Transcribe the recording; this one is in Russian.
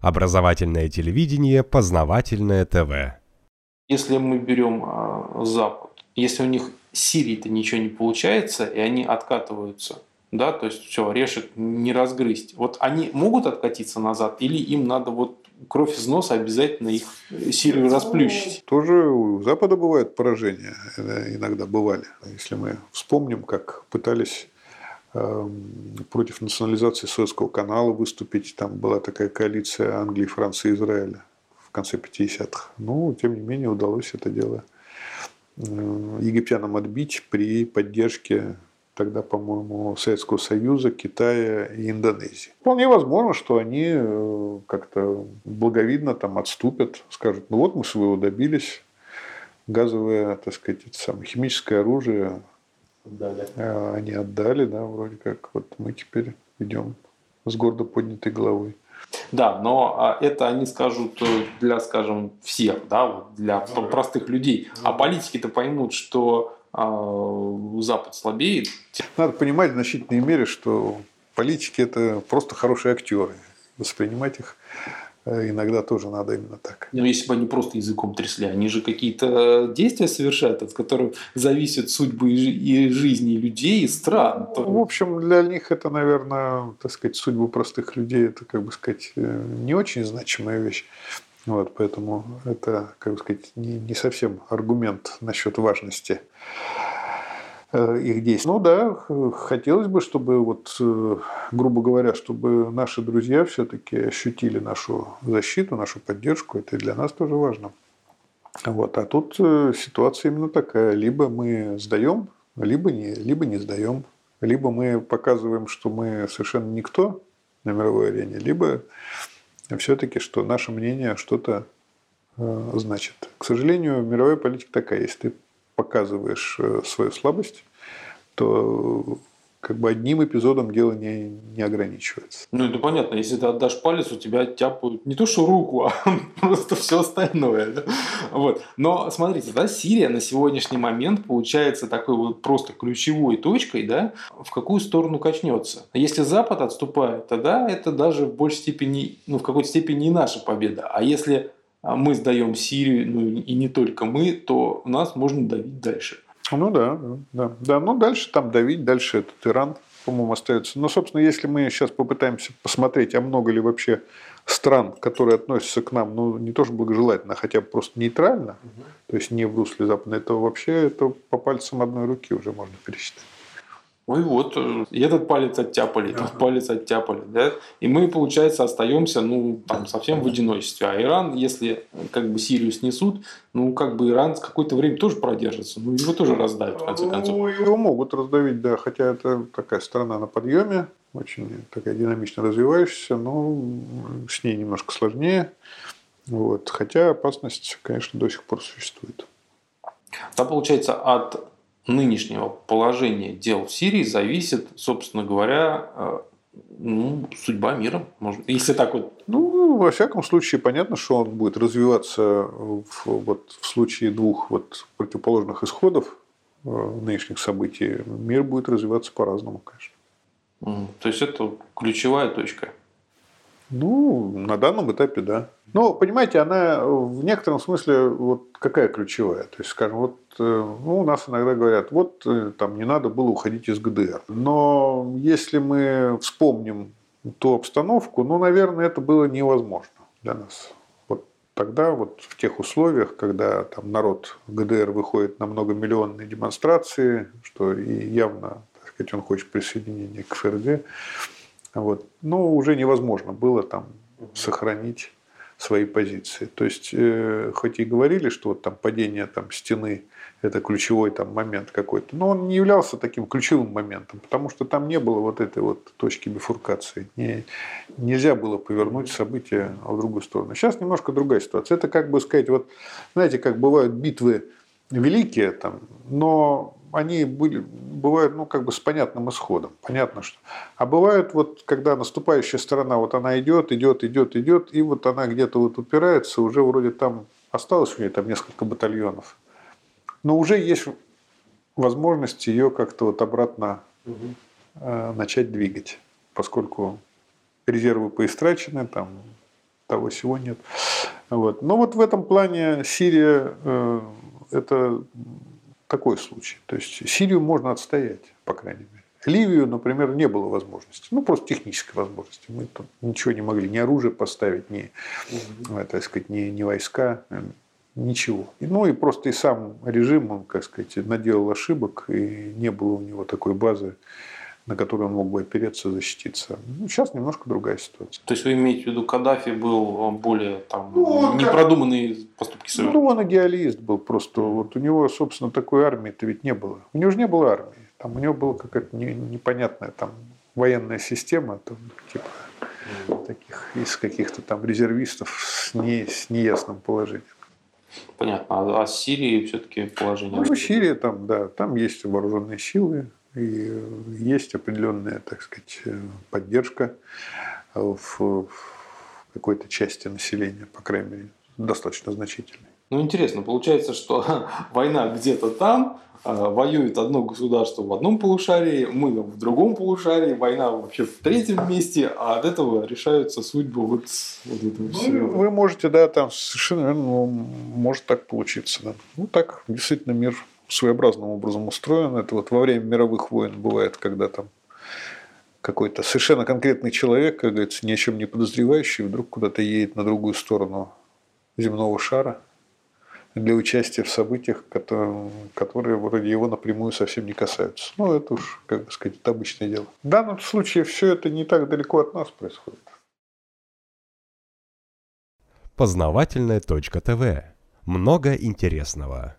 Образовательное телевидение, познавательное ТВ. Если мы берем э, Запад, если у них с Сирией-то ничего не получается, и они откатываются, да, то есть все, решек не разгрызть. Вот они могут откатиться назад, или им надо вот кровь из носа обязательно их Сирию расплющить? Тоже у Запада бывают поражения, иногда бывали. Если мы вспомним, как пытались против национализации Советского канала выступить. Там была такая коалиция Англии, Франции Израиля в конце 50-х. Но, тем не менее, удалось это дело э, египтянам отбить при поддержке тогда, по-моему, Советского Союза, Китая и Индонезии. Вполне возможно, что они э, как-то благовидно там отступят, скажут, ну вот мы своего добились, газовое, так сказать, самое, химическое оружие Отдали. А, они отдали, да, вроде как. Вот мы теперь идем с гордо поднятой головой. Да, но а, это они скажут э, для, скажем, всех, да, для простых людей. А политики-то поймут, что э, Запад слабеет. Надо понимать в значительной мере, что политики это просто хорошие актеры. Воспринимать их иногда тоже надо именно так. Но если бы они просто языком трясли, они же какие-то действия совершают, от которых зависят судьбы и жизни людей и стран. Ну, в общем, для них это, наверное, так сказать, судьбы простых людей, это, как бы сказать, э, не очень значимая вещь. Вот, поэтому это, как бы сказать, не, не совсем аргумент насчет важности Э, их действий. Ну да, хотелось бы, чтобы вот, э, грубо говоря, чтобы наши друзья все-таки ощутили нашу защиту, нашу поддержку. Это для нас тоже важно. Вот. А тут э, ситуация именно такая. Либо мы сдаем, либо не, либо не сдаем. Либо мы показываем, что мы совершенно никто на мировой арене, либо все-таки, что наше мнение что-то значит. К сожалению, мировая политика такая. Если ты показываешь э, свою слабость, то как бы одним эпизодом дело не, не ограничивается. Ну, это понятно. Если ты отдашь палец, у тебя тяпают не то что руку, а просто все остальное. Вот. Но смотрите, да, Сирия на сегодняшний момент получается такой вот просто ключевой точкой, да, в какую сторону качнется. Если Запад отступает, тогда это даже в большей степени, ну, в какой-то степени не наша победа. А если мы сдаем Сирию, ну и не только мы, то нас можно давить дальше. Ну да, да, да. Ну дальше там давить, дальше этот Иран, по-моему, остается. Но, собственно, если мы сейчас попытаемся посмотреть, а много ли вообще стран, которые относятся к нам, ну, не то что благожелательно, а хотя бы просто нейтрально, угу. то есть не в русле Запада, это вообще это по пальцам одной руки уже можно пересчитать. Ой, вот, э, и этот палец оттяпали, этот ага. палец оттяпали, да, и мы, получается, остаемся, ну, там, совсем в одиночестве. А Иран, если, как бы, Сирию снесут, ну, как бы, Иран какое-то время тоже продержится, ну, его тоже раздавят, в конце ну, концов. Ну, его могут раздавить, да, хотя это такая страна на подъеме, очень такая динамично развивающаяся, но с ней немножко сложнее, вот, хотя опасность, конечно, до сих пор существует. Там, получается, от нынешнего положения дел в Сирии зависит, собственно говоря, э, ну, судьба мира, может, если так вот. Ну, во всяком случае, понятно, что он будет развиваться в, вот, в случае двух вот, противоположных исходов э, нынешних событий. Мир будет развиваться по-разному, конечно. То есть это ключевая точка. Ну, на данном этапе, да. Ну, понимаете, она в некотором смысле вот какая ключевая. То есть, скажем, вот э, ну, у нас иногда говорят, вот э, там не надо было уходить из ГДР. Но если мы вспомним ту обстановку, ну, наверное, это было невозможно для нас. Вот тогда, вот в тех условиях, когда там народ ГДР выходит на многомиллионные демонстрации, что и явно, так сказать, он хочет присоединения к ФРГ, вот, ну, уже невозможно было там сохранить свои позиции. То есть, э, хоть и говорили, что вот там падение там, стены – это ключевой там, момент какой-то, но он не являлся таким ключевым моментом, потому что там не было вот этой вот точки бифуркации. Не, нельзя было повернуть события в другую сторону. Сейчас немножко другая ситуация. Это как бы сказать, вот знаете, как бывают битвы великие, там, но они были, бывают, ну, как бы с понятным исходом. Понятно, что. А бывают вот, когда наступающая сторона, вот она идет, идет, идет, идет, и вот она где-то вот упирается, уже вроде там осталось у нее там несколько батальонов. Но уже есть возможность ее как-то вот обратно угу. э, начать двигать, поскольку резервы поистрачены, там того всего нет. Вот. Но вот в этом плане Сирия э, это такой случай. То есть Сирию можно отстоять, по крайней мере. Ливию, например, не было возможности. Ну, просто технической возможности. Мы там ничего не могли. Ни оружие поставить, ни, угу. так сказать, ни, ни войска, ничего. Ну, и просто и сам режим, он, как сказать, наделал ошибок, и не было у него такой базы, на которую он мог бы опереться, защититься. Ну, сейчас немножко другая ситуация. То есть вы имеете в виду, Каддафи был более там, ну, непродуманные как... поступки совершил? Ну, он идеалист был просто. Вот у него, собственно, такой армии-то ведь не было. У него же не было армии. Там у него была какая-то непонятная там военная система, там, типа таких из каких-то там резервистов с, не, с неясным положением. Понятно. А, а Сирии все-таки положение? Ну, Сирия там, да, там есть вооруженные силы, и есть определенная, так сказать, поддержка в, в какой-то части населения, по крайней мере, достаточно значительной. Ну, интересно, получается, что война где-то там, воюет одно государство в одном полушарии, мы в другом полушарии, война вообще в третьем месте, а от этого решаются судьбы вот, вот этого ну, всего. Вы можете, да, там совершенно ну, может так получиться. Да. Ну, так действительно мир своеобразным образом устроен. Это вот во время мировых войн бывает, когда там какой-то совершенно конкретный человек, как говорится, ни о чем не подозревающий, вдруг куда-то едет на другую сторону земного шара – для участия в событиях, которые, вроде его напрямую совсем не касаются. Ну, это уж, как бы сказать, это обычное дело. В данном случае все это не так далеко от нас происходит. Познавательная точка ТВ. Много интересного.